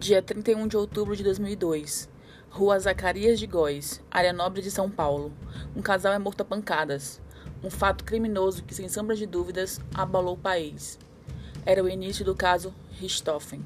Dia 31 de outubro de 2002. Rua Zacarias de Góes, área nobre de São Paulo. Um casal é morto a pancadas. Um fato criminoso que, sem sombra de dúvidas, abalou o país. Era o início do caso Richthofen.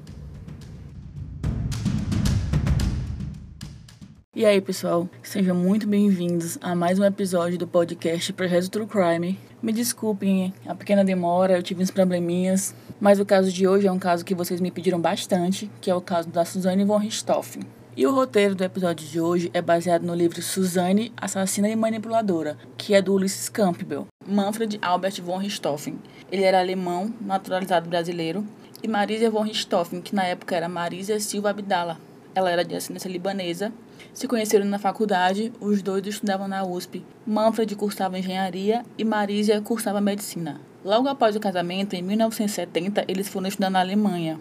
E aí, pessoal, sejam muito bem-vindos a mais um episódio do podcast Projeto True Crime. Me desculpem a pequena demora, eu tive uns probleminhas, mas o caso de hoje é um caso que vocês me pediram bastante, que é o caso da Suzanne von Richthofen. E o roteiro do episódio de hoje é baseado no livro Suzanne, Assassina e Manipuladora, que é do Ulysses Campbell, Manfred Albert von Richthofen. Ele era alemão, naturalizado brasileiro, e Marisa von Richthofen, que na época era Marisa Silva Abdala. Ela era de ascendência libanesa se conheceram na faculdade, os dois estudavam na USP. Manfred cursava engenharia e Marisa cursava medicina. Logo após o casamento, em 1970, eles foram estudar na Alemanha.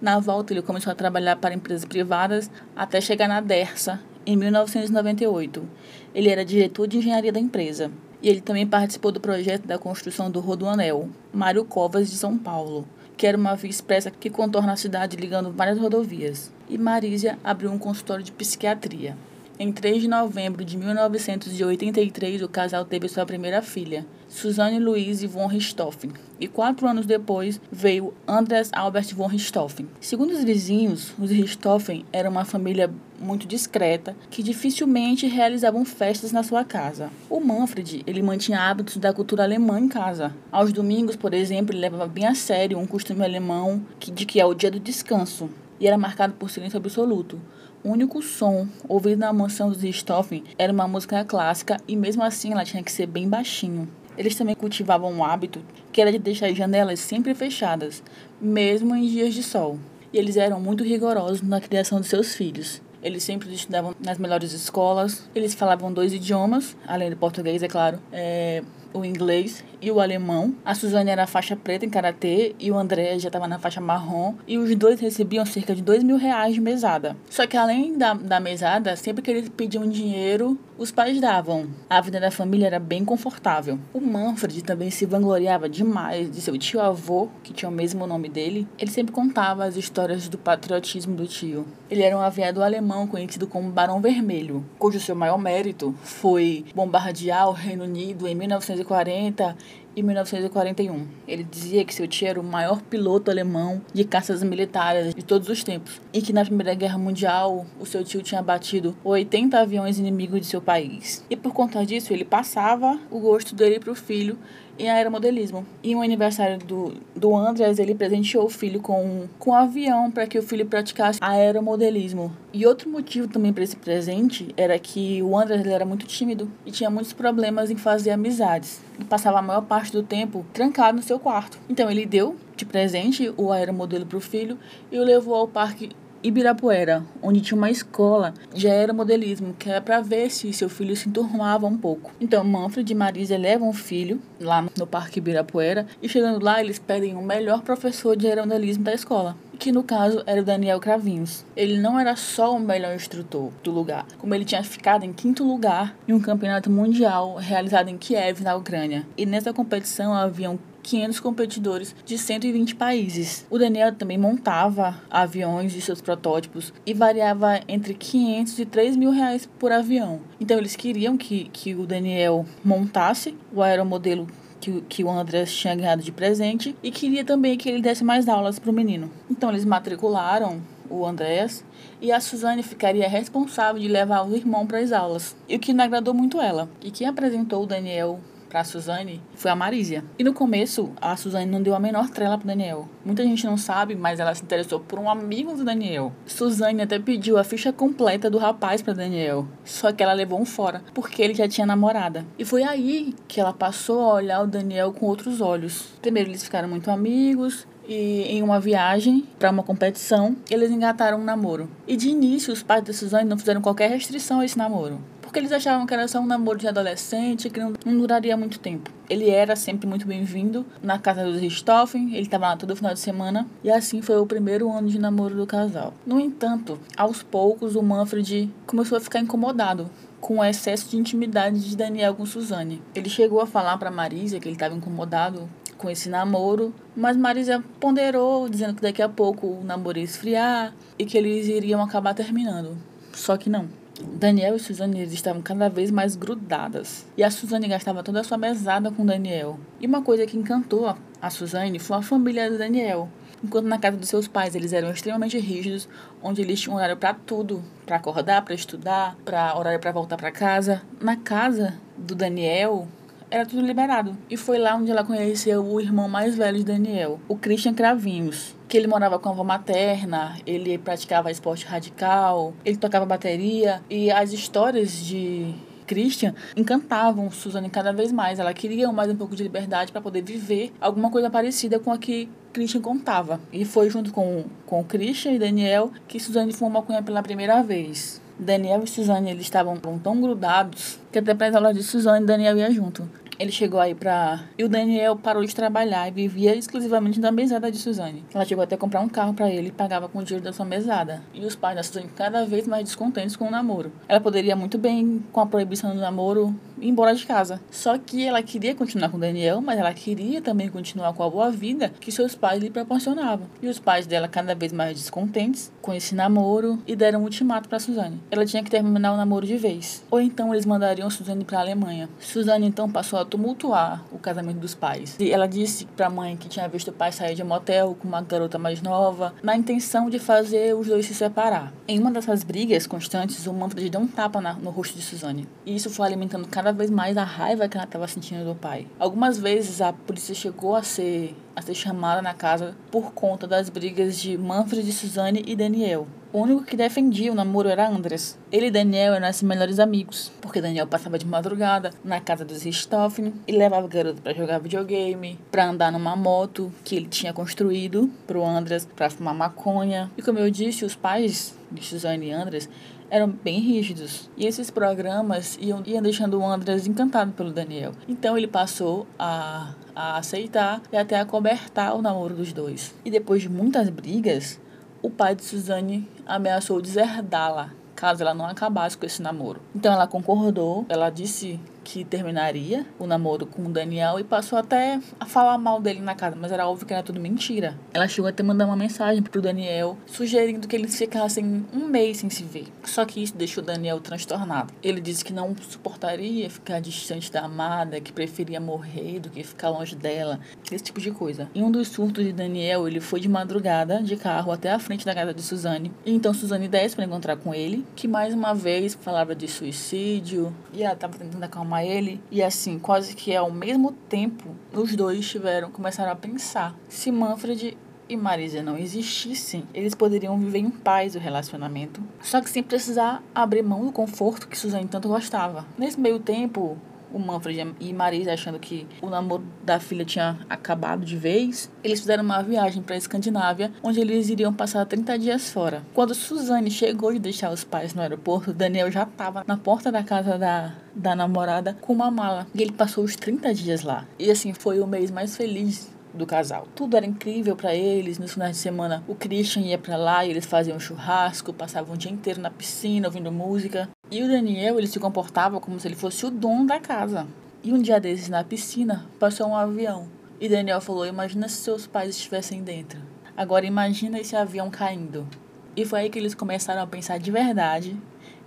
Na volta, ele começou a trabalhar para empresas privadas até chegar na Dersa, em 1998. Ele era diretor de engenharia da empresa. E ele também participou do projeto da construção do Rodoanel, Mário Covas de São Paulo, que era uma via expressa que contorna a cidade ligando várias rodovias e Marísia abriu um consultório de psiquiatria. Em 3 de novembro de 1983, o casal teve sua primeira filha, Suzanne Louise von Richthofen, e quatro anos depois veio Andreas Albert von Richthofen. Segundo os vizinhos, os Richthofen eram uma família muito discreta que dificilmente realizavam festas na sua casa. O Manfred, ele mantinha hábitos da cultura alemã em casa. Aos domingos, por exemplo, ele levava bem a sério um costume alemão de que é o dia do descanso, e era marcado por silêncio absoluto. O único som ouvido na mansão dos Richthofen era uma música clássica e mesmo assim ela tinha que ser bem baixinho. Eles também cultivavam um hábito que era de deixar as janelas sempre fechadas, mesmo em dias de sol. E eles eram muito rigorosos na criação de seus filhos. Eles sempre estudavam nas melhores escolas. Eles falavam dois idiomas, além do português, é claro. É, o inglês e o alemão. A Suzane era faixa preta em karatê e o André já estava na faixa marrom. E os dois recebiam cerca de dois mil reais de mesada. Só que além da, da mesada, sempre que eles pediam dinheiro, os pais davam. A vida da família era bem confortável. O Manfred também se vangloriava demais de seu tio-avô, que tinha o mesmo nome dele. Ele sempre contava as histórias do patriotismo do tio. Ele era um aviador alemão conhecido como Barão Vermelho, cujo seu maior mérito foi bombardear o Reino Unido em 1940 e 1941. Ele dizia que seu tio era o maior piloto alemão de caças militares de todos os tempos e que na Primeira Guerra Mundial o seu tio tinha batido 80 aviões inimigos de seu país. E por conta disso, ele passava o gosto dele para o filho em aeromodelismo. E no aniversário do, do Andreas, ele presenteou o filho com, com um avião para que o filho praticasse aeromodelismo. E outro motivo também para esse presente era que o Andreas ele era muito tímido e tinha muitos problemas em fazer amizades. E passava a maior parte do tempo trancado no seu quarto. Então ele deu de presente o aeromodelo para o filho e o levou ao parque Ibirapuera, onde tinha uma escola de aeromodelismo, que era para ver se seu filho se enturmava um pouco. Então, Manfred e Marisa levam o filho lá no Parque Ibirapuera e chegando lá, eles pedem o melhor professor de aeromodelismo da escola que no caso era o Daniel Cravinhos. Ele não era só o melhor instrutor do lugar, como ele tinha ficado em quinto lugar em um campeonato mundial realizado em Kiev, na Ucrânia. E nessa competição haviam 500 competidores de 120 países. O Daniel também montava aviões de seus protótipos e variava entre 500 e 3 mil reais por avião. Então eles queriam que, que o Daniel montasse o aeromodelo que, que o Andrés tinha ganhado de presente e queria também que ele desse mais aulas para o menino. Então eles matricularam o Andrés e a Suzane ficaria responsável de levar o irmão para as aulas. E o que não agradou muito ela. E quem apresentou o Daniel para a Suzane foi a Marísia. E no começo, a Suzane não deu a menor trela pro Daniel. Muita gente não sabe, mas ela se interessou por um amigo do Daniel. Suzane até pediu a ficha completa do rapaz para Daniel. Só que ela levou um fora, porque ele já tinha namorada. E foi aí que ela passou a olhar o Daniel com outros olhos. Primeiro eles ficaram muito amigos, e em uma viagem para uma competição, eles engataram um namoro. E de início, os pais da Suzane não fizeram qualquer restrição a esse namoro porque eles achavam que era só um namoro de adolescente que não, não duraria muito tempo. Ele era sempre muito bem-vindo na casa dos Richthofen, ele estava lá todo final de semana, e assim foi o primeiro ano de namoro do casal. No entanto, aos poucos o Manfred começou a ficar incomodado com o excesso de intimidade de Daniel com Suzane. Ele chegou a falar para Marisa que ele estava incomodado com esse namoro, mas Marisa ponderou, dizendo que daqui a pouco o namoro ia esfriar e que eles iriam acabar terminando. Só que não. Daniel e Suzane estavam cada vez mais grudadas. E a Suzane gastava toda a sua mesada com Daniel. E uma coisa que encantou a Suzane foi a família do Daniel. Enquanto na casa dos seus pais eles eram extremamente rígidos, onde eles tinham horário para tudo, para acordar, para estudar, para horário para voltar para casa. Na casa do Daniel, era tudo liberado. E foi lá onde ela conheceu o irmão mais velho de Daniel, o Christian Cravinhos. Que ele morava com a avó materna, ele praticava esporte radical, ele tocava bateria e as histórias de Christian encantavam Suzane cada vez mais. Ela queria mais um pouco de liberdade para poder viver alguma coisa parecida com a que Christian contava. E foi junto com, com Christian e Daniel que Suzane fumou maconha pela primeira vez. Daniel e Suzane eles estavam tão grudados que até para as aulas de Suzane Daniel ia junto. Ele chegou aí pra. E o Daniel parou de trabalhar e vivia exclusivamente da mesada de Suzane. Ela chegou até a comprar um carro para ele e pagava com o dinheiro da sua mesada. E os pais da Suzane cada vez mais descontentes com o namoro. Ela poderia muito bem, com a proibição do namoro, embora de casa. Só que ela queria continuar com Daniel, mas ela queria também continuar com a boa vida que seus pais lhe proporcionavam. E os pais dela cada vez mais descontentes com esse namoro e deram um ultimato para Suzane. Ela tinha que terminar o namoro de vez. Ou então eles mandariam Suzane para a Alemanha. Suzane então passou a tumultuar o casamento dos pais. E ela disse para a mãe que tinha visto o pai sair de um motel com uma garota mais nova, na intenção de fazer os dois se separar. Em uma dessas brigas constantes, o Manfred deu um tapa na, no rosto de Suzane. E isso foi alimentando cada vez mais a raiva que ela estava sentindo do pai. Algumas vezes a polícia chegou a ser a ser chamada na casa por conta das brigas de Manfred, Suzane e Daniel. O único que defendia o namoro era Andres. Ele e Daniel eram assim melhores amigos, porque Daniel passava de madrugada na casa dos Richthofen e levava o garoto para jogar videogame, para andar numa moto que ele tinha construído pro Andres para fumar maconha. E como eu disse, os pais de Suzane e Andres eram bem rígidos. E esses programas iam, iam deixando o Andres encantado pelo Daniel. Então ele passou a, a aceitar e até a cobertar o namoro dos dois. E depois de muitas brigas, o pai de Suzane ameaçou deserdá-la caso ela não acabasse com esse namoro. Então ela concordou, ela disse que terminaria o namoro com o Daniel e passou até a falar mal dele na casa, mas era óbvio que era tudo mentira. Ela chegou até mandar uma mensagem pro Daniel sugerindo que eles ficassem um mês sem se ver. Só que isso deixou o Daniel transtornado. Ele disse que não suportaria ficar distante da amada, que preferia morrer do que ficar longe dela, esse tipo de coisa. Em um dos surtos de Daniel, ele foi de madrugada de carro até a frente da casa de Suzane. E então Suzane desce para encontrar com ele, que mais uma vez falava de suicídio e ela estava tentando acalmar ele e assim, quase que ao mesmo tempo, os dois tiveram, começaram a pensar se Manfred e Marisa não existissem, eles poderiam viver em paz o relacionamento, só que sem precisar abrir mão do conforto que Suzane tanto gostava. Nesse meio tempo, o Manfred e Marisa achando que o namoro da filha tinha acabado de vez, eles fizeram uma viagem para a Escandinávia, onde eles iriam passar 30 dias fora. Quando Suzane chegou de deixar os pais no aeroporto, Daniel já estava na porta da casa da, da namorada com uma mala. E ele passou os 30 dias lá. E assim, foi o mês mais feliz do casal. Tudo era incrível para eles. Nos finais de semana, o Christian ia para lá e eles faziam churrasco, passavam o dia inteiro na piscina ouvindo música. E o Daniel, ele se comportava como se ele fosse o dono da casa. E um dia desses, na piscina, passou um avião. E Daniel falou: Imagina se seus pais estivessem dentro. Agora imagina esse avião caindo. E foi aí que eles começaram a pensar de verdade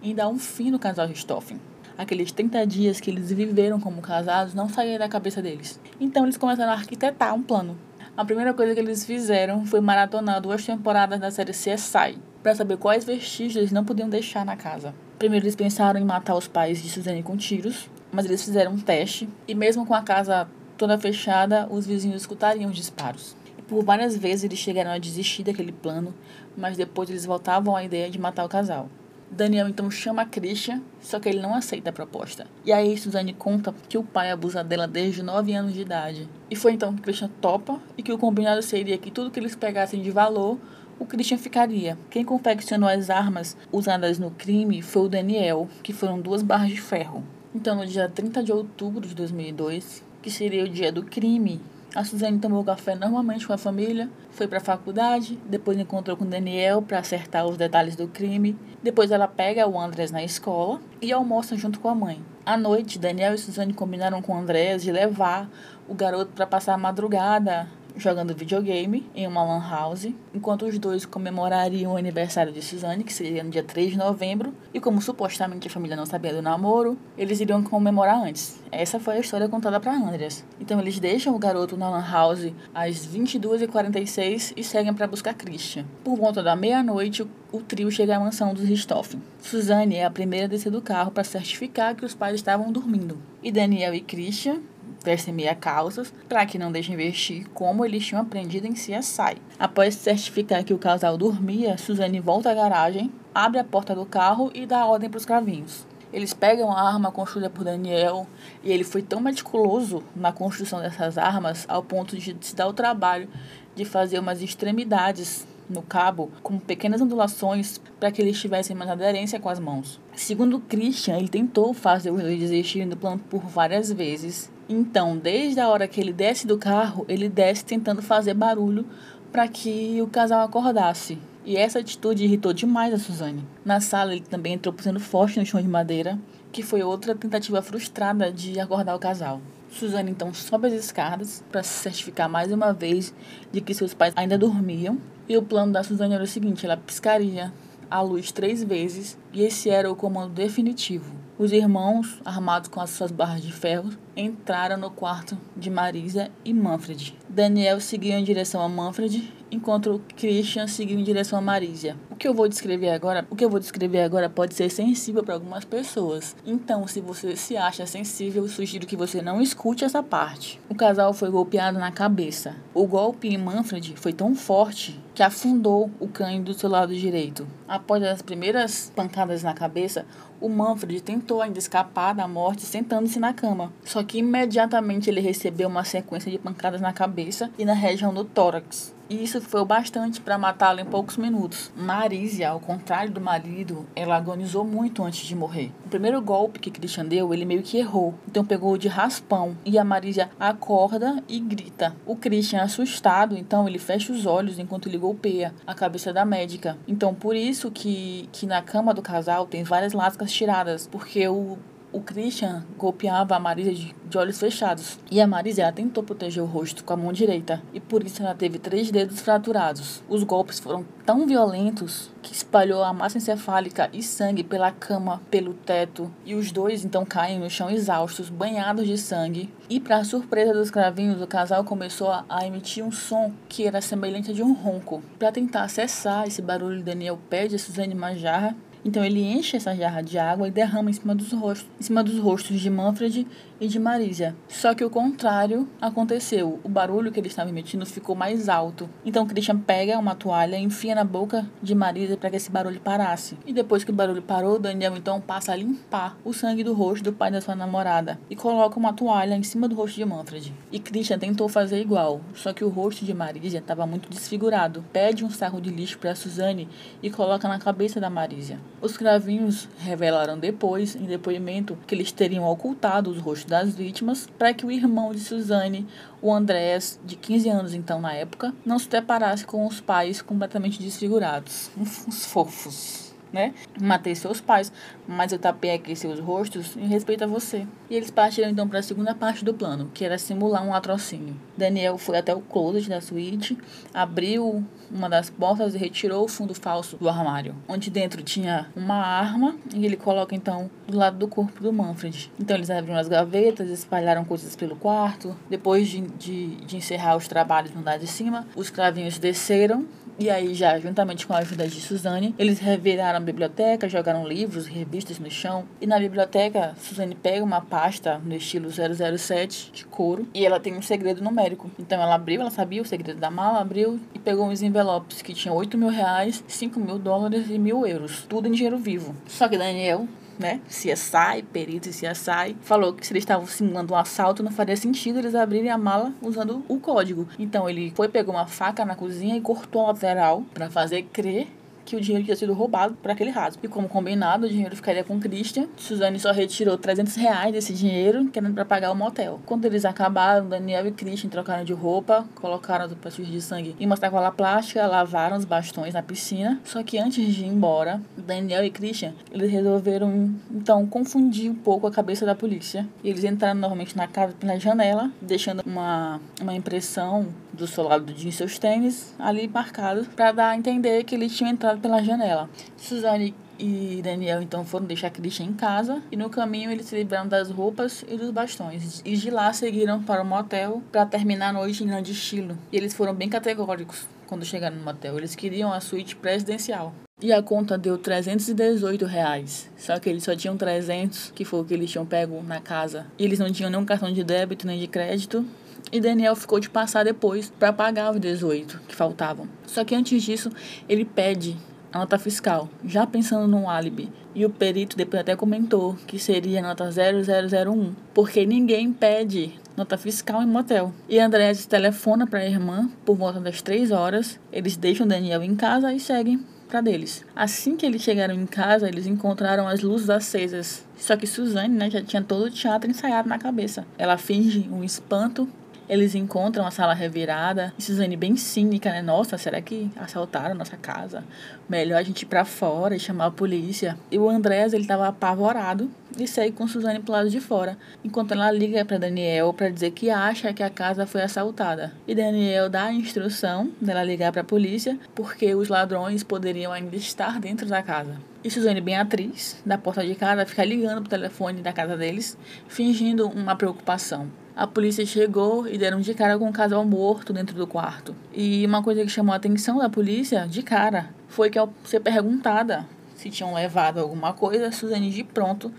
em dar um fim no casal Richthofen aqueles 30 dias que eles viveram como casados não saíram da cabeça deles. Então eles começaram a arquitetar um plano. A primeira coisa que eles fizeram foi maratonar duas temporadas da série CSI, para saber quais vestígios eles não podiam deixar na casa. Primeiro eles pensaram em matar os pais de Suzane com tiros, mas eles fizeram um teste e mesmo com a casa toda fechada, os vizinhos escutariam os disparos. Por várias vezes eles chegaram a desistir daquele plano, mas depois eles voltavam à ideia de matar o casal. Daniel então chama Christian, só que ele não aceita a proposta. E aí Suzane conta que o pai abusa dela desde 9 anos de idade. E foi então que Christian topa e que o combinado seria que tudo que eles pegassem de valor, o Christian ficaria. Quem confeccionou as armas usadas no crime foi o Daniel, que foram duas barras de ferro. Então, no dia 30 de outubro de 2002, que seria o dia do crime, A Suzane tomou café normalmente com a família, foi para a faculdade, depois encontrou com Daniel para acertar os detalhes do crime. Depois ela pega o Andrés na escola e almoça junto com a mãe. À noite, Daniel e Suzane combinaram com o Andrés de levar o garoto para passar a madrugada jogando videogame em uma lan house, enquanto os dois comemorariam o aniversário de Suzanne, que seria no dia 3 de novembro, e como supostamente a família não sabia do namoro, eles iriam comemorar antes. Essa foi a história contada para Andreas. Então eles deixam o garoto na lan house às 22h46 e seguem para buscar Christian. Por volta da meia-noite, o trio chega à mansão dos Richthofen. Suzanne é a primeira a descer do carro para certificar que os pais estavam dormindo. E Daniel e Christian vestem meia calças para que não deixem vestir como eles tinham aprendido em CSI. Após certificar que o casal dormia, Suzane volta à garagem, abre a porta do carro e dá ordem para os cravinhos. Eles pegam a arma construída por Daniel e ele foi tão meticuloso na construção dessas armas ao ponto de se dar o trabalho de fazer umas extremidades no cabo com pequenas ondulações para que eles tivessem mais aderência com as mãos. Segundo Christian, ele tentou fazer os dois desistirem do plano por várias vezes então, desde a hora que ele desce do carro, ele desce tentando fazer barulho para que o casal acordasse. E essa atitude irritou demais a Suzane. Na sala, ele também entrou pusendo forte no chão de madeira, que foi outra tentativa frustrada de acordar o casal. Suzane então sobe as escadas para se certificar mais uma vez de que seus pais ainda dormiam. E o plano da Suzane era o seguinte: ela piscaria a luz três vezes e esse era o comando definitivo. Os irmãos, armados com as suas barras de ferro, entraram no quarto de Marisa e Manfred. Daniel seguiu em direção a Manfred, enquanto Christian seguiu em direção a Marisa. O que eu vou descrever agora, o que eu vou descrever agora pode ser sensível para algumas pessoas. Então, se você se acha sensível, sugiro que você não escute essa parte. O casal foi golpeado na cabeça. O golpe em Manfred foi tão forte que afundou o cães do seu lado direito. Após as primeiras pancadas na cabeça, o Manfred tentou ainda escapar da morte sentando-se na cama. Só que imediatamente ele recebeu uma sequência de pancadas na cabeça e na região do tórax e isso foi o bastante para matá-lo em poucos minutos. Marisia, ao contrário do marido, ela agonizou muito antes de morrer. O primeiro golpe que Christian deu, ele meio que errou, então pegou de raspão e a Marisia acorda e grita. O Christian, assustado, então ele fecha os olhos enquanto ele golpeia a cabeça da médica. Então por isso que, que na cama do casal tem várias lascas tiradas, porque o o Christian golpeava a Marisa de, de, olhos fechados. E a Marisa ela tentou proteger o rosto com a mão direita. E por isso ela teve três dedos fraturados. Os golpes foram tão violentos que espalhou a massa encefálica e sangue pela cama, pelo teto. E os dois então caem no chão exaustos, banhados de sangue. E para surpresa dos cravinhos, o casal começou a emitir um som que era semelhante a de um ronco. Para tentar acessar esse barulho, Daniel pede a Suzane uma jarra então ele enche essa jarra de água e derrama em cima dos rostos, em cima dos rostos de Manfred e de Marisa. Só que o contrário aconteceu. O barulho que ele estava emitindo ficou mais alto. Então Christian pega uma toalha e enfia na boca de Marisa para que esse barulho parasse. E depois que o barulho parou, Daniel então passa a limpar o sangue do rosto do pai da sua namorada e coloca uma toalha em cima do rosto de Manfred. E Christian tentou fazer igual, só que o rosto de Marisa estava muito desfigurado. Pede um saco de lixo para Suzane e coloca na cabeça da Marisa. Os cravinhos revelaram depois, em depoimento, que eles teriam ocultado os rostos das vítimas para que o irmão de Suzane, o Andrés, de 15 anos então na época, não se deparasse com os pais completamente desfigurados. Uns fofos né? Matei seus pais, mas eu tapei aqui seus rostos em respeito a você. E eles partiram então para a segunda parte do plano, que era simular um latrocínio. Daniel foi até o closet da suíte, abriu uma das portas e retirou o fundo falso do armário, onde dentro tinha uma arma e ele coloca então do lado do corpo do Manfred. Então eles abriram as gavetas, espalharam coisas pelo quarto. Depois de, de, de encerrar os trabalhos no andar de cima, os cravinhos desceram e aí, já juntamente com a ajuda de Suzane, eles reviraram a biblioteca, jogaram livros e revistas no chão. E na biblioteca, Suzane pega uma pasta no estilo 007 de couro e ela tem um segredo numérico. Então ela abriu, ela sabia o segredo da mala, abriu e pegou uns envelopes que tinham 8 mil reais, 5 mil dólares e mil euros. Tudo em dinheiro vivo. Só que Daniel né, CSI, perito e CSI, falou que se eles estavam simulando um assalto, não faria sentido eles abrirem a mala usando o código. Então ele foi, pegou uma faca na cozinha e cortou a lateral para fazer crer que o dinheiro tinha sido roubado por aquele rasgo. E como combinado, o dinheiro ficaria com Christian. Suzane só retirou 300 reais desse dinheiro, querendo para pagar o motel. Quando eles acabaram, Daniel e Christian trocaram de roupa, colocaram as pastilhas de sangue em uma sacola plástica, lavaram os bastões na piscina. Só que antes de ir embora, Daniel e Christian, eles resolveram então confundir um pouco a cabeça da polícia. E eles entraram novamente na casa pela janela, deixando uma, uma impressão do solado de seus tênis ali marcado para dar a entender que eles tinham entrado pela janela. Suzane e Daniel então foram deixar Christian em casa e no caminho eles se livraram das roupas e dos bastões. E de lá seguiram para o motel para terminar a noite em grande estilo. E eles foram bem categóricos quando chegaram no motel. Eles queriam a suíte presidencial. E a conta deu 318 reais. Só que eles só tinham 300, que foi o que eles tinham pego na casa. E eles não tinham nenhum cartão de débito nem de crédito. E Daniel ficou de passar depois para pagar os 18 que faltavam. Só que antes disso, ele pede a nota fiscal, já pensando no álibi. E o perito depois até comentou que seria nota 0001, porque ninguém pede nota fiscal em motel. E André telefona para a irmã por volta das 3 horas. Eles deixam Daniel em casa e seguem para deles. Assim que eles chegaram em casa, eles encontraram as luzes acesas. Só que Suzane né, já tinha todo o teatro ensaiado na cabeça. Ela finge um espanto eles encontram a sala revirada e Suzane bem cínica, né? Nossa, será que assaltaram nossa casa? Melhor a gente ir pra fora e chamar a polícia. E o Andrés, ele tava apavorado e segue com Suzane pro lado de fora, enquanto ela liga para Daniel para dizer que acha que a casa foi assaltada. E Daniel dá a instrução dela ligar para a polícia porque os ladrões poderiam ainda estar dentro da casa. E Suzane, bem atriz, da porta de casa, fica ligando pro telefone da casa deles, fingindo uma preocupação. A polícia chegou e deram de cara com um casal morto dentro do quarto. E uma coisa que chamou a atenção da polícia, de cara, foi que ao ser perguntada se tinham levado alguma coisa, Suzane de pronto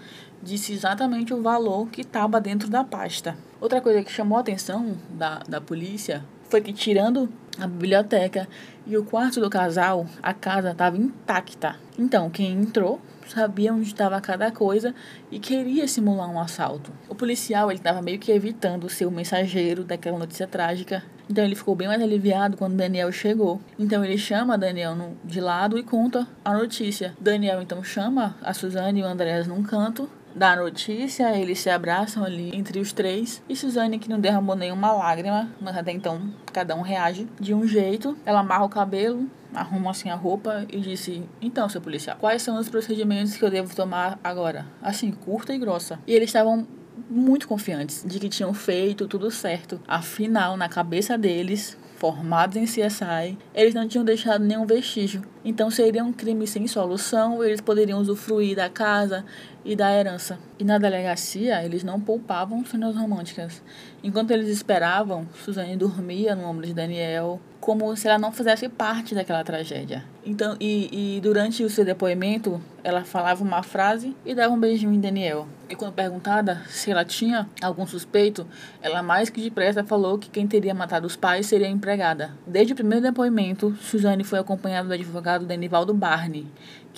disse exatamente o valor que estava dentro da pasta. Outra coisa que chamou a atenção da, da polícia foi que, tirando a biblioteca e o quarto do casal, a casa estava intacta. Então, quem entrou sabia onde estava cada coisa e queria simular um assalto. O policial ele estava meio que evitando ser o mensageiro daquela notícia trágica. Então ele ficou bem mais aliviado quando Daniel chegou. Então ele chama Daniel de lado e conta a notícia. Daniel então chama a Suzane e o Andrés num canto da notícia, eles se abraçam ali entre os três. E Suzane, que não derramou nenhuma lágrima, mas até então cada um reage de um jeito. Ela amarra o cabelo, arruma assim a roupa e disse: Então, seu policial, quais são os procedimentos que eu devo tomar agora? Assim, curta e grossa. E eles estavam muito confiantes de que tinham feito tudo certo. Afinal, na cabeça deles, formados em CSI, eles não tinham deixado nenhum vestígio. Então seria um crime sem solução, eles poderiam usufruir da casa e da herança. E na delegacia, eles não poupavam cenas românticas. Enquanto eles esperavam, Suzane dormia no ombro de Daniel, como se ela não fizesse parte daquela tragédia. Então, e, e durante o seu depoimento, ela falava uma frase e dava um beijinho em Daniel. E quando perguntada se ela tinha algum suspeito, ela mais que depressa falou que quem teria matado os pais seria a empregada. Desde o primeiro depoimento, Suzane foi acompanhada do advogado Denivaldo Barney,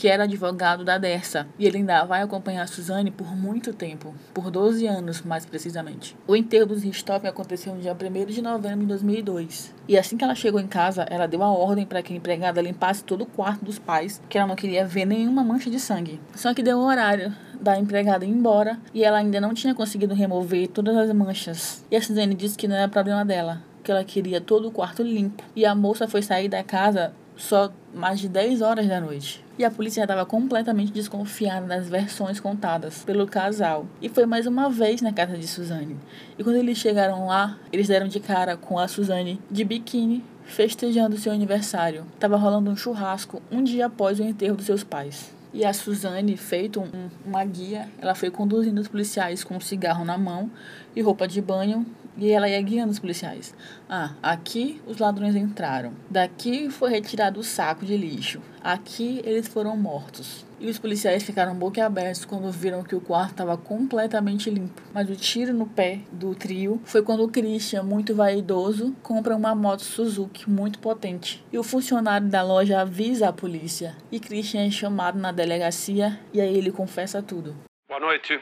que era advogado da Dersa, e ele ainda vai acompanhar Suzane por muito tempo, por 12 anos mais precisamente. O enterro dos Richthofen aconteceu no dia 1 de novembro de 2002. E assim que ela chegou em casa, ela deu a ordem para que a empregada limpasse todo o quarto dos pais, que ela não queria ver nenhuma mancha de sangue. Só que deu o horário da empregada ir embora e ela ainda não tinha conseguido remover todas as manchas. E a Suzane disse que não era problema dela, que ela queria todo o quarto limpo. E a moça foi sair da casa só mais de 10 horas da noite. E a polícia estava completamente desconfiada das versões contadas pelo casal. E foi mais uma vez na casa de Suzane. E quando eles chegaram lá, eles deram de cara com a Suzane de biquíni festejando seu aniversário. Tava rolando um churrasco um dia após o enterro dos seus pais. E a Suzane, feito um, uma guia, ela foi conduzindo os policiais com um cigarro na mão e roupa de banho e ela ia guiando os policiais. Ah, aqui os ladrões entraram. Daqui foi retirado o saco de lixo. Aqui eles foram mortos. E os policiais ficaram boquiabertos quando viram que o quarto estava completamente limpo. Mas o tiro no pé do trio foi quando o Christian, muito vaidoso, compra uma moto Suzuki muito potente. E o funcionário da loja avisa a polícia. E Christian é chamado na delegacia e aí ele confessa tudo. Boa noite.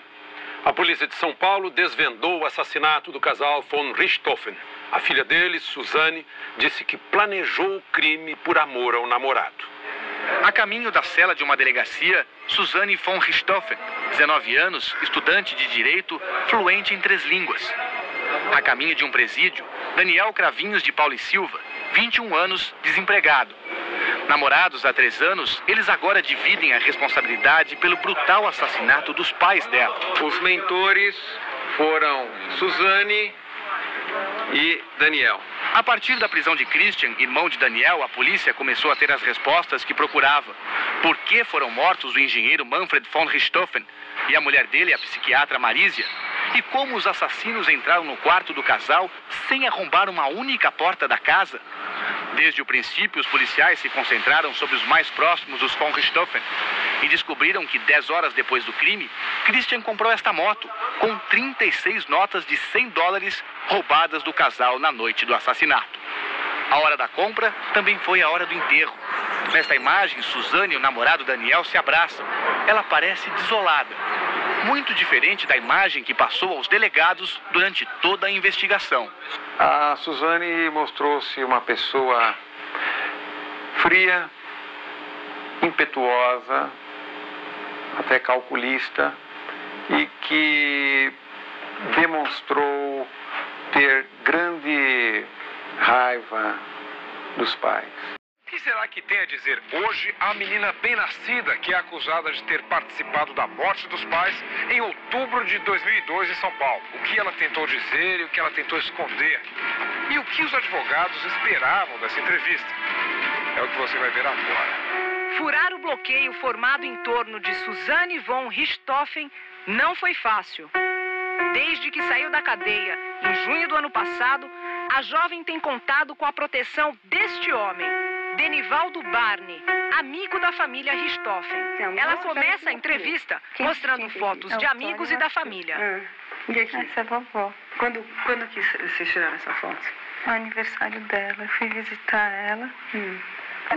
A polícia de São Paulo desvendou o assassinato do casal von Richthofen. A filha dele, Suzane, disse que planejou o crime por amor ao namorado. A caminho da cela de uma delegacia, Suzane von Richthofen, 19 anos, estudante de direito, fluente em três línguas. A caminho de um presídio, Daniel Cravinhos de Paulo e Silva, 21 anos, desempregado. Namorados há três anos, eles agora dividem a responsabilidade pelo brutal assassinato dos pais dela. Os mentores foram Suzane e Daniel. A partir da prisão de Christian, irmão de Daniel, a polícia começou a ter as respostas que procurava. Por que foram mortos o engenheiro Manfred von Richthofen e a mulher dele, a psiquiatra Marísia? E como os assassinos entraram no quarto do casal sem arrombar uma única porta da casa? Desde o princípio, os policiais se concentraram sobre os mais próximos dos von Richthofen e descobriram que 10 horas depois do crime, Christian comprou esta moto com 36 notas de 100 dólares roubadas do casal na noite do assassinato. A hora da compra também foi a hora do enterro. Nesta imagem, Suzane e o namorado Daniel se abraçam. Ela parece desolada, muito diferente da imagem que passou aos delegados durante toda a investigação. A Suzane mostrou-se uma pessoa fria, impetuosa, até calculista e que demonstrou ter grande raiva dos pais. Que tem a dizer hoje a menina bem-nascida que é acusada de ter participado da morte dos pais em outubro de 2002 em São Paulo? O que ela tentou dizer e o que ela tentou esconder? E o que os advogados esperavam dessa entrevista? É o que você vai ver agora. Furar o bloqueio formado em torno de Suzanne von Richthofen não foi fácil. Desde que saiu da cadeia, em junho do ano passado, a jovem tem contado com a proteção deste homem, Denivaldo Barney, amigo da família Richthofen. Ela começa a entrevista mostrando fotos de amigos e da família. Ah, E aqui? Essa é a vovó. Quando, quando que vocês tiraram essa foto? No aniversário dela. Eu fui visitar ela.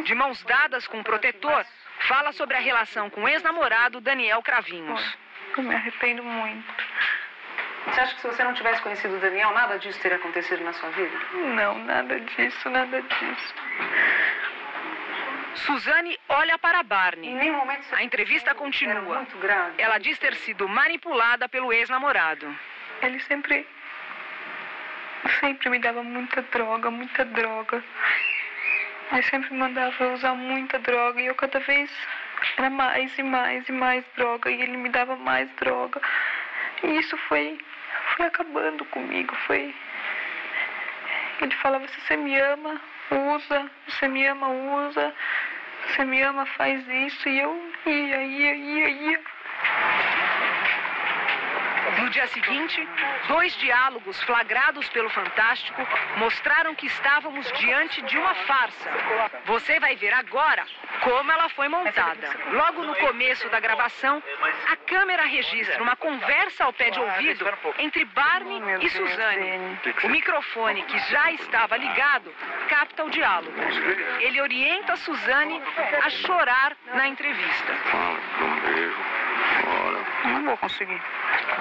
De mãos dadas com o protetor, fala sobre a relação com o ex-namorado Daniel Cravinhos. Eu me arrependo muito. Você acha que se você não tivesse conhecido o Daniel, nada disso teria acontecido na sua vida? Não, nada disso, nada disso. Suzane olha para Barney. nenhum momento você A entrevista continua. Ela diz ter sido manipulada pelo ex-namorado. Ele sempre. Sempre me dava muita droga, muita droga. Ele sempre mandava eu usar muita droga e eu cada vez era mais e mais e mais droga e ele me dava mais droga. E isso foi, foi acabando comigo, foi. Ele falava, se você me ama, usa, você me ama, usa, você me ama, faz isso, e eu ia, ia, ia, ia. No dia seguinte, dois diálogos flagrados pelo Fantástico mostraram que estávamos diante de uma farsa. Você vai ver agora como ela foi montada. Logo no começo da gravação, a câmera registra uma conversa ao pé de ouvido entre Barney e Suzane. O microfone, que já estava ligado, capta o diálogo. Ele orienta Suzane a chorar na entrevista. Fala, dá um beijo. Fala. Não vou conseguir.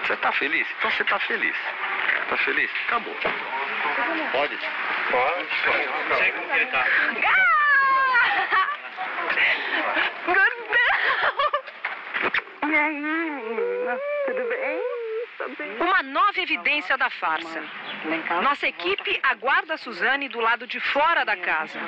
Você tá feliz? Então você tá feliz. Tá feliz? Acabou. Pode? Pode. Não sei como que ele tá. E aí, menina, tudo bem? Uma nova evidência da farsa. Nossa equipe aguarda a Suzane do lado de fora da casa.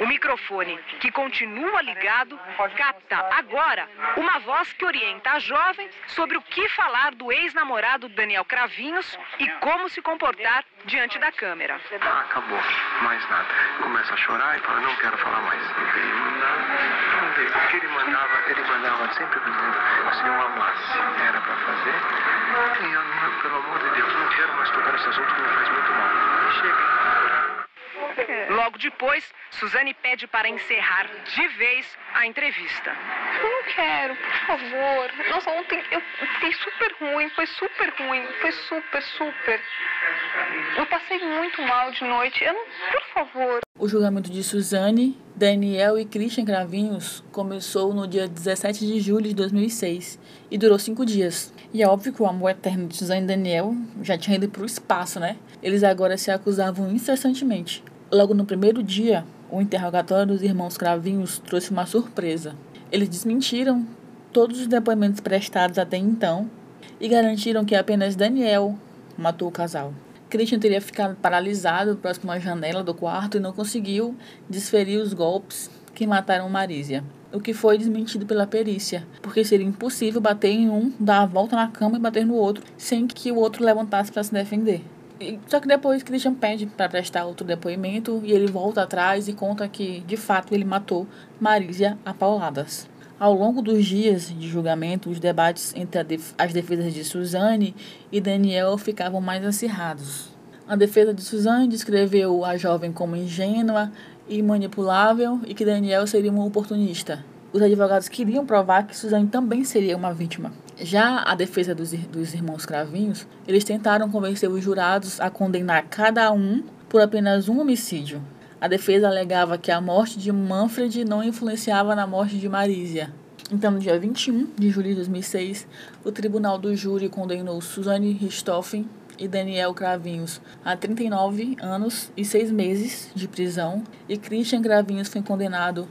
O microfone, que continua ligado, capta agora uma voz que orienta a jovem sobre o que falar do ex-namorado Daniel Cravinhos e como se comportar diante da câmera. Ah, acabou. Mais nada. Começa a chorar e fala, não quero falar mais. Ele mandava, não veio. O que ele mandava, ele mandava sempre dizendo, se eu amasse, era pra fazer. E eu, não, pelo amor de Deus, não quero mais tocar nesse assunto que me faz muito mal. Chega. Logo depois, Suzane pede para encerrar de vez a entrevista. Eu não quero, por favor. Nossa, ontem eu fiquei super ruim, foi super ruim, foi super, super. Eu passei muito mal de noite. Eu não, por favor. O julgamento de Suzane, Daniel e Christian Cravinhos começou no dia 17 de julho de 2006 e durou cinco dias. E é óbvio que o amor eterno de Suzane e Daniel já tinha ido para o espaço, né? Eles agora se acusavam incessantemente. Logo no primeiro dia, o interrogatório dos irmãos Cravinhos trouxe uma surpresa. Eles desmentiram todos os depoimentos prestados até então e garantiram que apenas Daniel matou o casal. Christian teria ficado paralisado próximo à janela do quarto e não conseguiu desferir os golpes que mataram Marísia, o que foi desmentido pela perícia, porque seria impossível bater em um, dar a volta na cama e bater no outro sem que o outro levantasse para se defender. Só que depois Christian pede para prestar outro depoimento e ele volta atrás e conta que, de fato, ele matou Marísia a pauladas. Ao longo dos dias de julgamento, os debates entre def as defesas de Suzane e Daniel ficavam mais acirrados. A defesa de Suzane descreveu a jovem como ingênua e manipulável e que Daniel seria um oportunista. Os advogados queriam provar que Suzane também seria uma vítima. Já a defesa dos, dos irmãos Cravinhos, eles tentaram convencer os jurados a condenar cada um por apenas um homicídio. A defesa alegava que a morte de Manfred não influenciava na morte de Marísia. Então, no dia 21 de julho de 2006, o tribunal do júri condenou Suzane Richthofen e Daniel Cravinhos a 39 anos e 6 meses de prisão e Christian Cravinhos foi condenado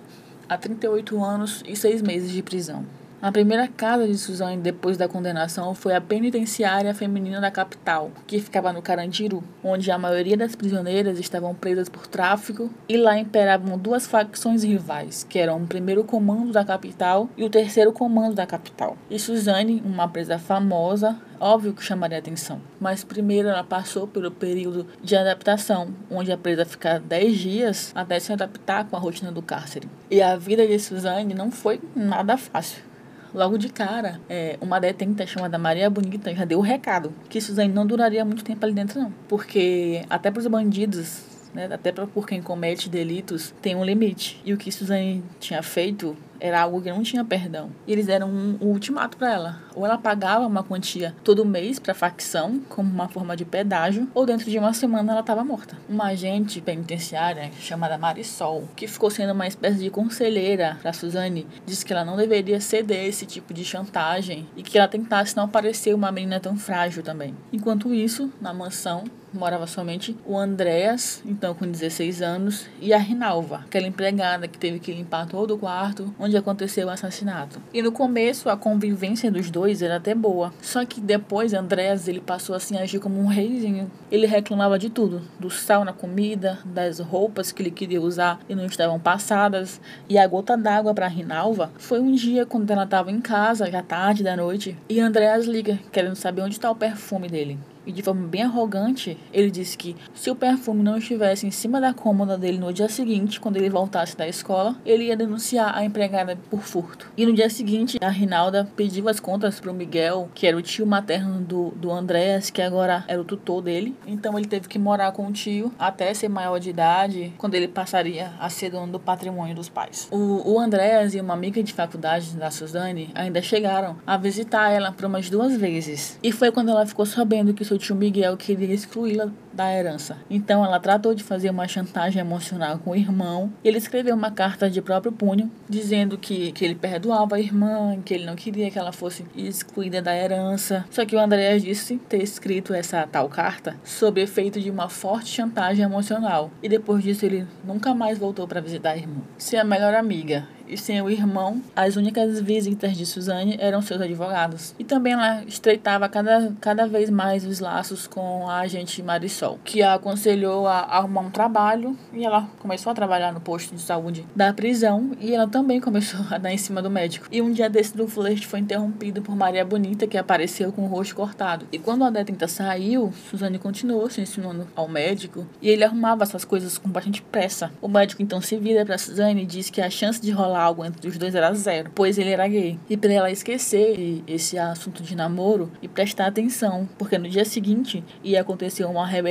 a 38 anos e 6 meses de prisão. A primeira casa de Suzane depois da condenação foi a penitenciária feminina da capital, que ficava no Carandiru, onde a maioria das prisioneiras estavam presas por tráfico e lá imperavam duas facções rivais, que eram o primeiro comando da capital e o terceiro comando da capital. E Suzane, uma presa famosa, óbvio que chamaria atenção, mas primeiro ela passou pelo período de adaptação, onde a presa fica 10 dias até se adaptar com a rotina do cárcere. E a vida de Suzane não foi nada fácil. Logo de cara, é, uma detenta chamada Maria Bonita já deu o recado que Suzane não duraria muito tempo ali dentro, não. Porque até para os bandidos, né, até pra, por quem comete delitos, tem um limite. E o que Suzane tinha feito era algo que não tinha perdão. E eles deram um, um ultimato para ela. Ou ela pagava uma quantia todo mês para a facção, como uma forma de pedágio, ou dentro de uma semana ela estava morta. Uma agente penitenciária chamada Marisol, que ficou sendo uma espécie de conselheira para Suzane, disse que ela não deveria ceder esse tipo de chantagem e que ela tentasse não parecer uma menina tão frágil também. Enquanto isso, na mansão, morava somente o Andréas, então com 16 anos, e a Rinalva, aquela empregada que teve que limpar todo o quarto onde aconteceu o assassinato. E no começo a convivência dos dois era até boa, só que depois Andréas ele passou assim a agir como um reizinho. Ele reclamava de tudo, do sal na comida, das roupas que ele queria usar e não estavam passadas, e a gota d'água para Rinalva foi um dia quando ela estava em casa, já tarde da noite, e Andréas liga querendo saber onde está o perfume dele e de forma bem arrogante, ele disse que se o perfume não estivesse em cima da cômoda dele no dia seguinte, quando ele voltasse da escola, ele ia denunciar a empregada por furto. E no dia seguinte, a Rinalda pediu as contas para o Miguel, que era o tio materno do, do Andréas, que agora era o tutor dele. Então ele teve que morar com o tio até ser maior de idade, quando ele passaria a ser dono do patrimônio dos pais. O, o Andréas e uma amiga de faculdade da Suzane ainda chegaram a visitar ela por umas duas vezes. E foi quando ela ficou sabendo que seu tio Miguel queria excluí-la da herança. Então ela tratou de fazer uma chantagem emocional com o irmão. Ele escreveu uma carta de próprio punho dizendo que, que ele perdoava a irmã, que ele não queria que ela fosse excluída da herança. Só que o Andréas disse ter escrito essa tal carta sob efeito de uma forte chantagem emocional. E depois disso ele nunca mais voltou para visitar a irmã. Se a melhor amiga e sem o irmão, as únicas visitas de Suzane eram seus advogados. E também ela estreitava cada, cada vez mais os laços com a agente Marisol, que a aconselhou a arrumar um trabalho e ela começou a trabalhar no posto de saúde da prisão e ela também começou a dar em cima do médico. E um dia desse do flerte foi interrompido por Maria Bonita, que apareceu com o rosto cortado. E quando a detenta saiu, Suzane continuou se ensinando ao médico e ele arrumava essas coisas com bastante pressa. O médico então se vira para Suzane e diz que a chance de rolar algo entre os dois era zero, pois ele era gay. E para ela esquecer esse assunto de namoro e prestar atenção, porque no dia seguinte ia acontecer uma rebelião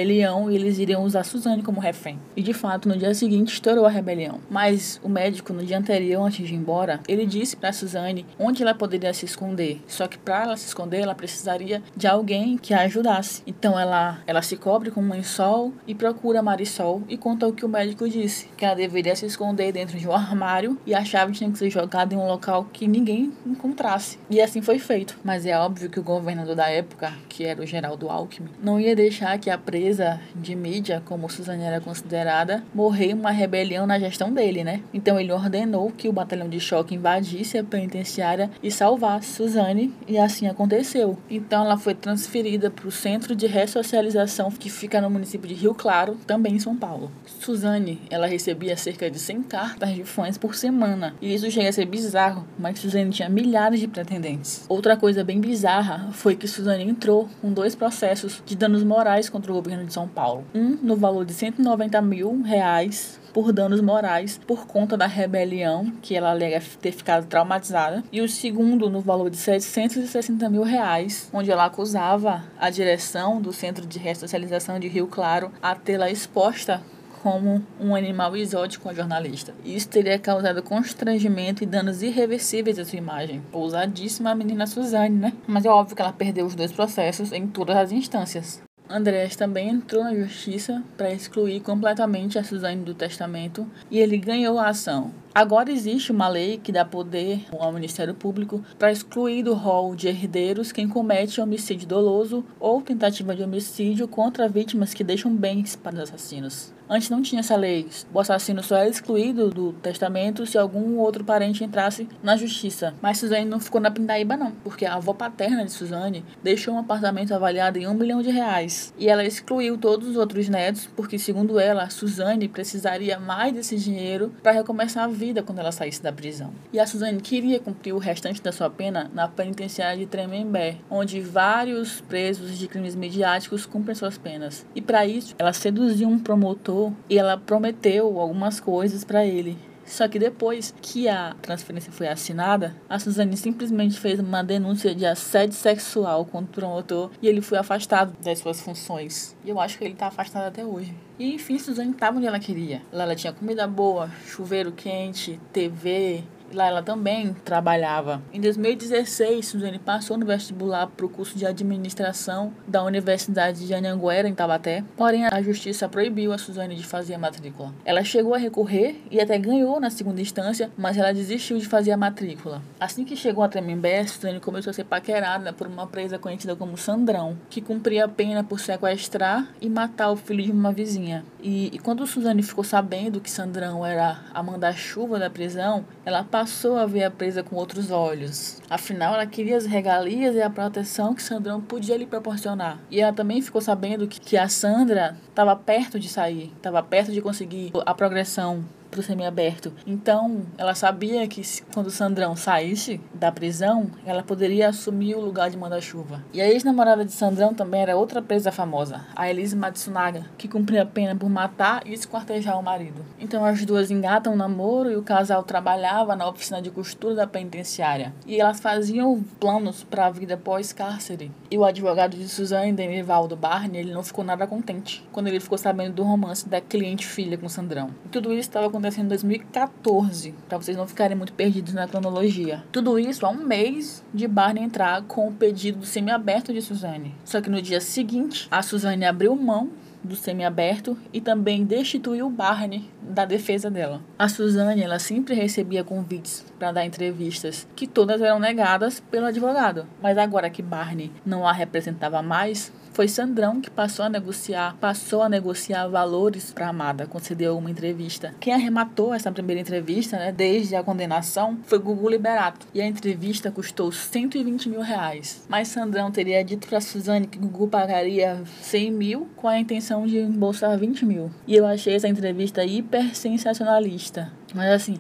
e eles iriam usar Suzane como refém. E de fato, no dia seguinte estourou a rebelião. Mas o médico, no dia anterior, antes de ir embora, ele disse para Suzane onde ela poderia se esconder. Só que para ela se esconder, ela precisaria de alguém que a ajudasse. Então ela, ela se cobre com um lençol e procura Marisol e conta o que o médico disse, que ela deveria se esconder dentro de um armário e achar chave tinha que ser jogada em um local que ninguém encontrasse. E assim foi feito. Mas é óbvio que o governador da época, que era o Geraldo Alckmin, não ia deixar que a presa defesa de mídia, como Suzane era considerada, morreu uma rebelião na gestão dele, né? Então ele ordenou que o batalhão de choque invadisse a penitenciária e salvasse Suzane, e assim aconteceu. Então ela foi transferida para o centro de ressocialização que fica no município de Rio Claro, também em São Paulo. Suzane, ela recebia cerca de 100 cartas de fãs por semana, e isso chega a ser bizarro, mas Suzane tinha milhares de pretendentes. Outra coisa bem bizarra foi que Suzane entrou com dois processos de danos morais contra o governo de São Paulo. Um no valor de 190 mil reais por danos morais por conta da rebelião, que ela alega ter ficado traumatizada, e o segundo no valor de 760 mil reais, onde ela acusava a direção do Centro de Ressocialização de Rio Claro a tê-la exposta como um animal exótico a jornalista. Isso teria causado constrangimento e danos irreversíveis à sua imagem. Ousadíssima a menina Suzane, né? Mas é óbvio que ela perdeu os dois processos em todas as instâncias. Andrés também entrou na justiça para excluir completamente a Suzane do testamento e ele ganhou a ação. Agora existe uma lei que dá poder ao Ministério Público para excluir do rol de herdeiros quem comete homicídio doloso ou tentativa de homicídio contra vítimas que deixam bens para os assassinos. Antes não tinha essa lei. O assassino só era excluído do testamento se algum outro parente entrasse na justiça. Mas Suzane não ficou na pindaíba, não, porque a avó paterna de Suzane deixou um apartamento avaliado em um milhão de reais. E ela excluiu todos os outros netos, porque, segundo ela, Suzane precisaria mais desse dinheiro para recomeçar a vida quando ela saísse da prisão. E a Suzane queria cumprir o restante da sua pena na penitenciária de Tremembé, onde vários presos de crimes midiáticos cumprem suas penas. E para isso, ela seduziu um promotor e ela prometeu algumas coisas para ele. Só que depois que a transferência foi assinada, a Suzane simplesmente fez uma denúncia de assédio sexual contra o promotor e ele foi afastado das suas funções. E eu acho que ele está afastado até hoje. E enfim, Suzane estava onde ela queria. Lá ela tinha comida boa, chuveiro quente, TV, Lá ela também trabalhava. Em 2016, Suzane passou no vestibular para o curso de administração da Universidade de Anhanguera, em Tabaté. Porém, a justiça proibiu a Suzane de fazer a matrícula. Ela chegou a recorrer e até ganhou na segunda instância, mas ela desistiu de fazer a matrícula. Assim que chegou a Tremembé, Suzane começou a ser paquerada por uma presa conhecida como Sandrão, que cumpria a pena por sequestrar e matar o filho de uma vizinha. E, e quando Suzane ficou sabendo que Sandrão era a manda-chuva da prisão, ela passou a ver a presa com outros olhos. Afinal, ela queria as regalias e a proteção que Sandrão podia lhe proporcionar. E ela também ficou sabendo que, que a Sandra estava perto de sair, estava perto de conseguir a progressão pro semiaberto. Então, ela sabia que quando o Sandrão saísse da prisão, ela poderia assumir o lugar de manda-chuva. E a ex-namorada de Sandrão também era outra presa famosa, a Elise Matsunaga, que cumpria a pena por matar e esquartejar o marido. Então, as duas engatam o namoro e o casal trabalhava na oficina de costura da penitenciária. E elas faziam planos para a vida pós-cárcere. E o advogado de Suzane, Denivaldo Barney, ele não ficou nada contente quando ele ficou sabendo do romance da cliente filha com Sandrão. E tudo isso estava acontecendo em 2014, para vocês não ficarem muito perdidos na cronologia. Tudo isso há um mês de Barney entrar com o pedido do semiaberto de Suzane. Só que no dia seguinte, a Suzane abriu mão do semiaberto e também destituiu Barney da defesa dela. A Suzane, ela sempre recebia convites para dar entrevistas, que todas eram negadas pelo advogado. Mas agora que Barney não a representava mais, foi Sandrão que passou a negociar, passou a negociar valores para Amada, concedeu uma entrevista. Quem arrematou essa primeira entrevista, né, desde a condenação, foi Gugu Liberato. E a entrevista custou 120 mil reais. Mas Sandrão teria dito para Suzane que Gugu pagaria 100 mil com a intenção de embolsar 20 mil. E eu achei essa entrevista hiper sensacionalista. Mas assim,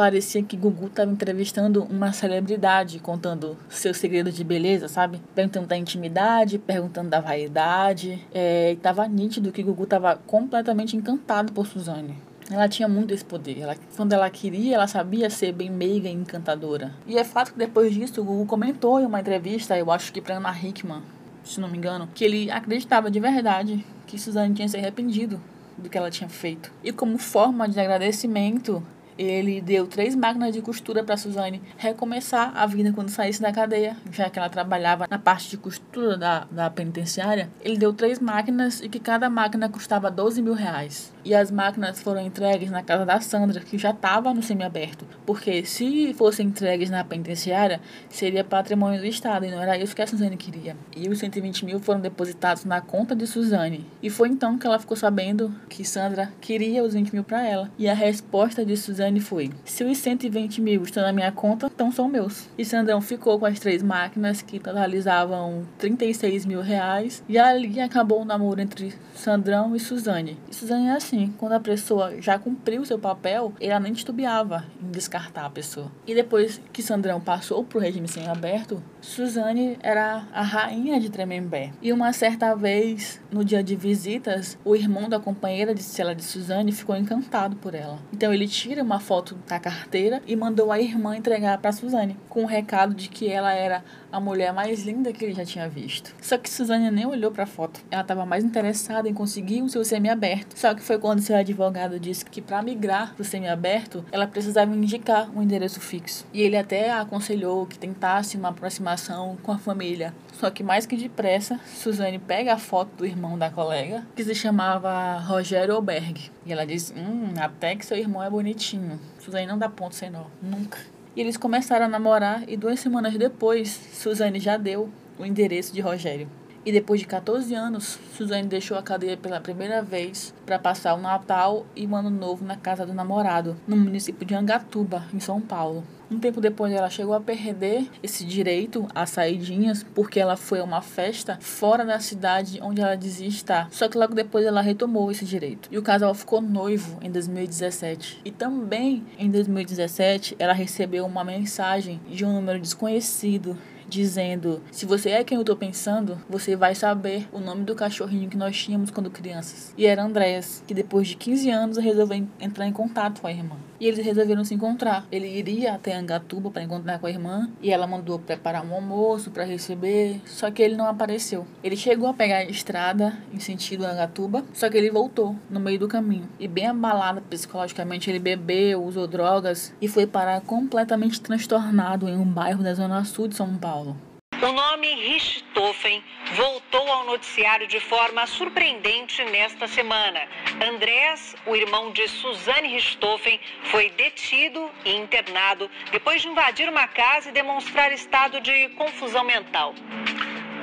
parecia que Gugu estava entrevistando uma celebridade, contando seus segredos de beleza, sabe? Perguntando da intimidade, perguntando da vaidade. É, e tava nítido que Gugu estava completamente encantado por Suzane. Ela tinha muito esse poder. Ela, quando ela queria, ela sabia ser bem meiga e encantadora. E é fato que depois disso, o Gugu comentou em uma entrevista, eu acho que para Ana Hickman, se não me engano, que ele acreditava de verdade que Suzane tinha se arrependido do que ela tinha feito. E como forma de agradecimento, ele deu três máquinas de costura para Suzane recomeçar a vida quando saísse da cadeia, já que ela trabalhava na parte de costura da, da penitenciária. Ele deu três máquinas e que cada máquina custava 12 mil reais. E as máquinas foram entregues na casa da Sandra, que já estava no semiaberto, porque se fossem entregues na penitenciária, seria patrimônio do Estado e não era isso que a Suzane queria. E os 120 mil foram depositados na conta de Suzane. E foi então que ela ficou sabendo que Sandra queria os 20 mil para ela. E a resposta de Suzane foi: se os 120 mil estão na minha conta, então são meus. E Sandrão ficou com as três máquinas que totalizavam 36 mil reais. E ali acabou o namoro entre Sandrão e Suzane. E Suzane é assim: quando a pessoa já cumpriu seu papel, ela nem titubeava em descartar a pessoa. E depois que Sandrão passou pro regime semi-aberto, Suzane era a rainha de Tremembé. E uma certa vez, no dia de visitas, o irmão da companheira de cela de Suzane ficou encantado por ela. Então ele tira uma foto da carteira e mandou a irmã entregar para Suzane, com o recado de que ela era a mulher mais linda que ele já tinha visto. Só que Suzane nem olhou para a foto. Ela estava mais interessada em conseguir o seu semi-aberto. Só que foi quando seu advogado disse que para migrar para o semi-aberto, ela precisava indicar um endereço fixo. E ele até aconselhou que tentasse uma aproximação com a família. Só que mais que depressa, Suzane pega a foto do irmão da colega, que se chamava Rogério Oberg. E ela diz: Hum, até que seu irmão é bonitinho. Suzane não dá ponto sem nó. Nunca. E eles começaram a namorar e duas semanas depois, Suzane já deu o endereço de Rogério. E depois de 14 anos, Suzane deixou a cadeia pela primeira vez para passar o Natal e o Ano Novo na casa do namorado, no município de Angatuba, em São Paulo. Um tempo depois, ela chegou a perder esse direito a saidinhas porque ela foi a uma festa fora da cidade onde ela dizia estar. Só que logo depois ela retomou esse direito. E o casal ficou noivo em 2017. E também em 2017 ela recebeu uma mensagem de um número desconhecido dizendo: Se você é quem eu tô pensando, você vai saber o nome do cachorrinho que nós tínhamos quando crianças. E era Andréas, que depois de 15 anos resolveu entrar em contato com a irmã. E eles resolveram se encontrar. Ele iria até Angatuba para encontrar com a irmã e ela mandou preparar um almoço para receber, só que ele não apareceu. Ele chegou a pegar a estrada em sentido Angatuba, só que ele voltou no meio do caminho. E bem abalado psicologicamente, ele bebeu, usou drogas e foi parar completamente transtornado em um bairro da zona sul de São Paulo. O nome Richthofen voltou ao noticiário de forma surpreendente nesta semana. Andrés, o irmão de Suzane Richthofen, foi detido e internado depois de invadir uma casa e demonstrar estado de confusão mental.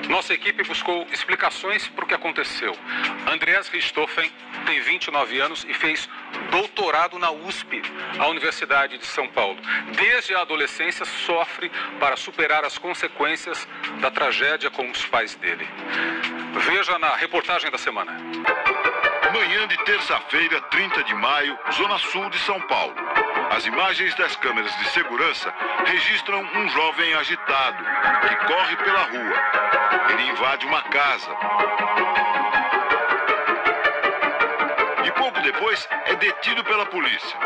Nossa equipe buscou explicações para o que aconteceu. Andreas Richthofen tem 29 anos e fez doutorado na USP, a Universidade de São Paulo. Desde a adolescência sofre para superar as consequências da tragédia com os pais dele. Veja na reportagem da semana. Manhã de terça-feira, 30 de maio, Zona Sul de São Paulo. As imagens das câmeras de segurança registram um jovem agitado que corre pela rua. Ele invade uma casa. Depois é detido pela polícia.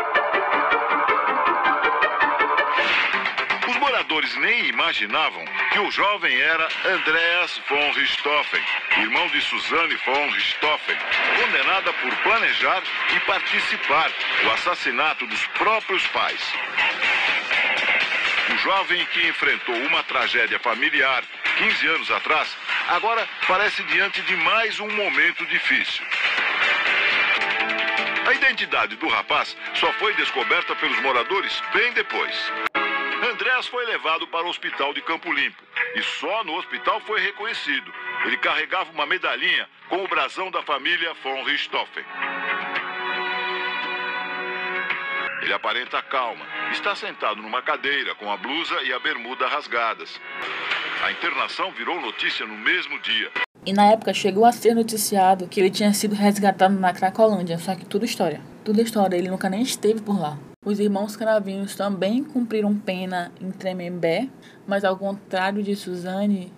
Os moradores nem imaginavam que o jovem era Andreas von Richthofen, irmão de Suzanne von Richthofen, condenada por planejar e participar do assassinato dos próprios pais. O jovem que enfrentou uma tragédia familiar 15 anos atrás, agora parece diante de mais um momento difícil. A identidade do rapaz só foi descoberta pelos moradores bem depois. Andrés foi levado para o hospital de Campo Limpo e só no hospital foi reconhecido. Ele carregava uma medalhinha com o brasão da família von Richthofen. Ele aparenta calma. Está sentado numa cadeira com a blusa e a bermuda rasgadas. A internação virou notícia no mesmo dia. E na época chegou a ser noticiado que ele tinha sido resgatado na Cracolândia, só que tudo história. Tudo história, ele nunca nem esteve por lá. Os irmãos cravinhos também cumpriram pena em Tremembé, mas ao contrário de Suzane,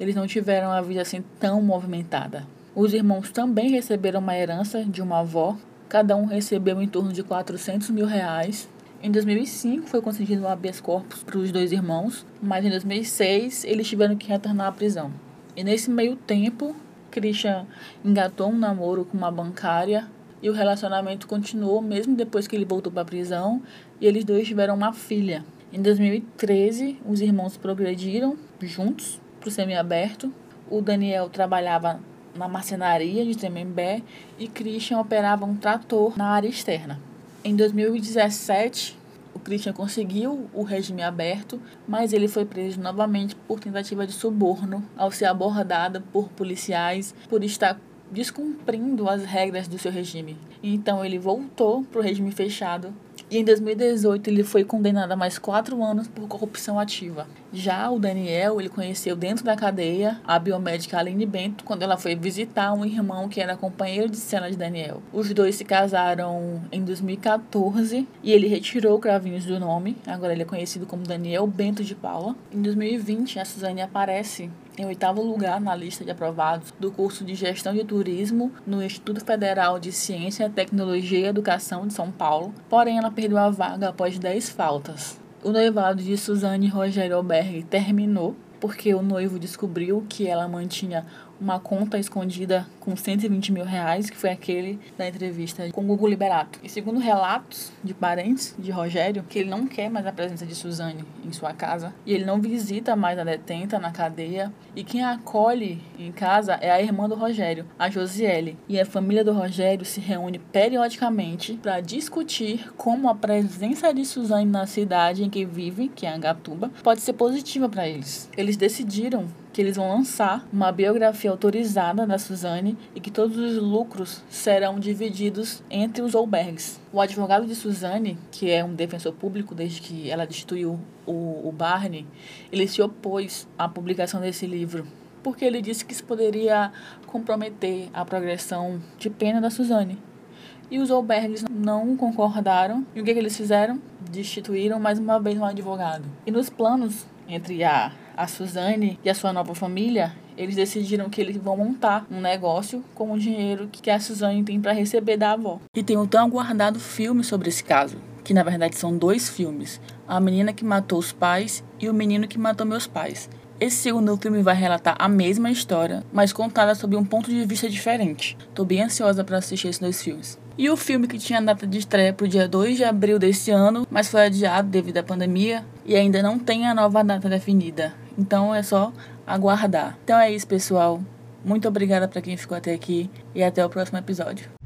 eles não tiveram a vida assim tão movimentada. Os irmãos também receberam uma herança de uma avó, cada um recebeu em torno de 400 mil reais. Em 2005 foi concedido o habeas corpus para os dois irmãos, mas em 2006 eles tiveram que retornar à prisão. E nesse meio tempo, Christian engatou um namoro com uma bancária e o relacionamento continuou mesmo depois que ele voltou para a prisão e eles dois tiveram uma filha. Em 2013, os irmãos progrediram juntos para o semiaberto. O Daniel trabalhava na marcenaria de Tremembé e Christian operava um trator na área externa. Em 2017, Christian conseguiu o regime aberto, mas ele foi preso novamente por tentativa de suborno ao ser abordado por policiais por estar descumprindo as regras do seu regime. Então ele voltou para o regime fechado e em 2018 ele foi condenado a mais quatro anos por corrupção ativa. Já o Daniel, ele conheceu dentro da cadeia a biomédica Aline Bento quando ela foi visitar um irmão que era companheiro de cena de Daniel. Os dois se casaram em 2014 e ele retirou cravinhos do nome. Agora ele é conhecido como Daniel Bento de Paula. Em 2020, a Suzane aparece em oitavo lugar na lista de aprovados do curso de Gestão de Turismo no Instituto Federal de Ciência, Tecnologia e Educação de São Paulo, porém ela perdeu a vaga após 10 faltas. O noivado de Suzane Rogério Alberg terminou porque o noivo descobriu que ela mantinha uma conta escondida com 120 mil reais, que foi aquele da entrevista com o Google Liberato. E segundo relatos de parentes de Rogério, que ele não quer mais a presença de Suzane em sua casa e ele não visita mais a detenta na cadeia. E quem a acolhe em casa é a irmã do Rogério, a Josiele. E a família do Rogério se reúne periodicamente para discutir como a presença de Suzane na cidade em que vive, que é Angatuba, pode ser positiva para eles. Eles decidiram que eles vão lançar uma biografia autorizada da Suzane e que todos os lucros serão divididos entre os albergues. O advogado de Suzane, que é um defensor público desde que ela destituiu o, o Barney, ele se opôs à publicação desse livro porque ele disse que isso poderia comprometer a progressão de pena da Suzane. E os albergues não concordaram. E o que, que eles fizeram? Destituíram mais uma vez um advogado. E nos planos entre a a Suzane e a sua nova família, eles decidiram que eles vão montar um negócio com o dinheiro que a Suzane tem para receber da avó. E tem um tão aguardado filme sobre esse caso, que na verdade são dois filmes: A Menina que Matou os Pais e O Menino que Matou Meus Pais. Esse segundo filme vai relatar a mesma história, mas contada sob um ponto de vista diferente. Tô bem ansiosa para assistir esses dois filmes. E o filme que tinha data de estreia para o dia 2 de abril desse ano, mas foi adiado devido à pandemia e ainda não tem a nova data definida. Então é só aguardar. Então é isso, pessoal. Muito obrigada para quem ficou até aqui e até o próximo episódio.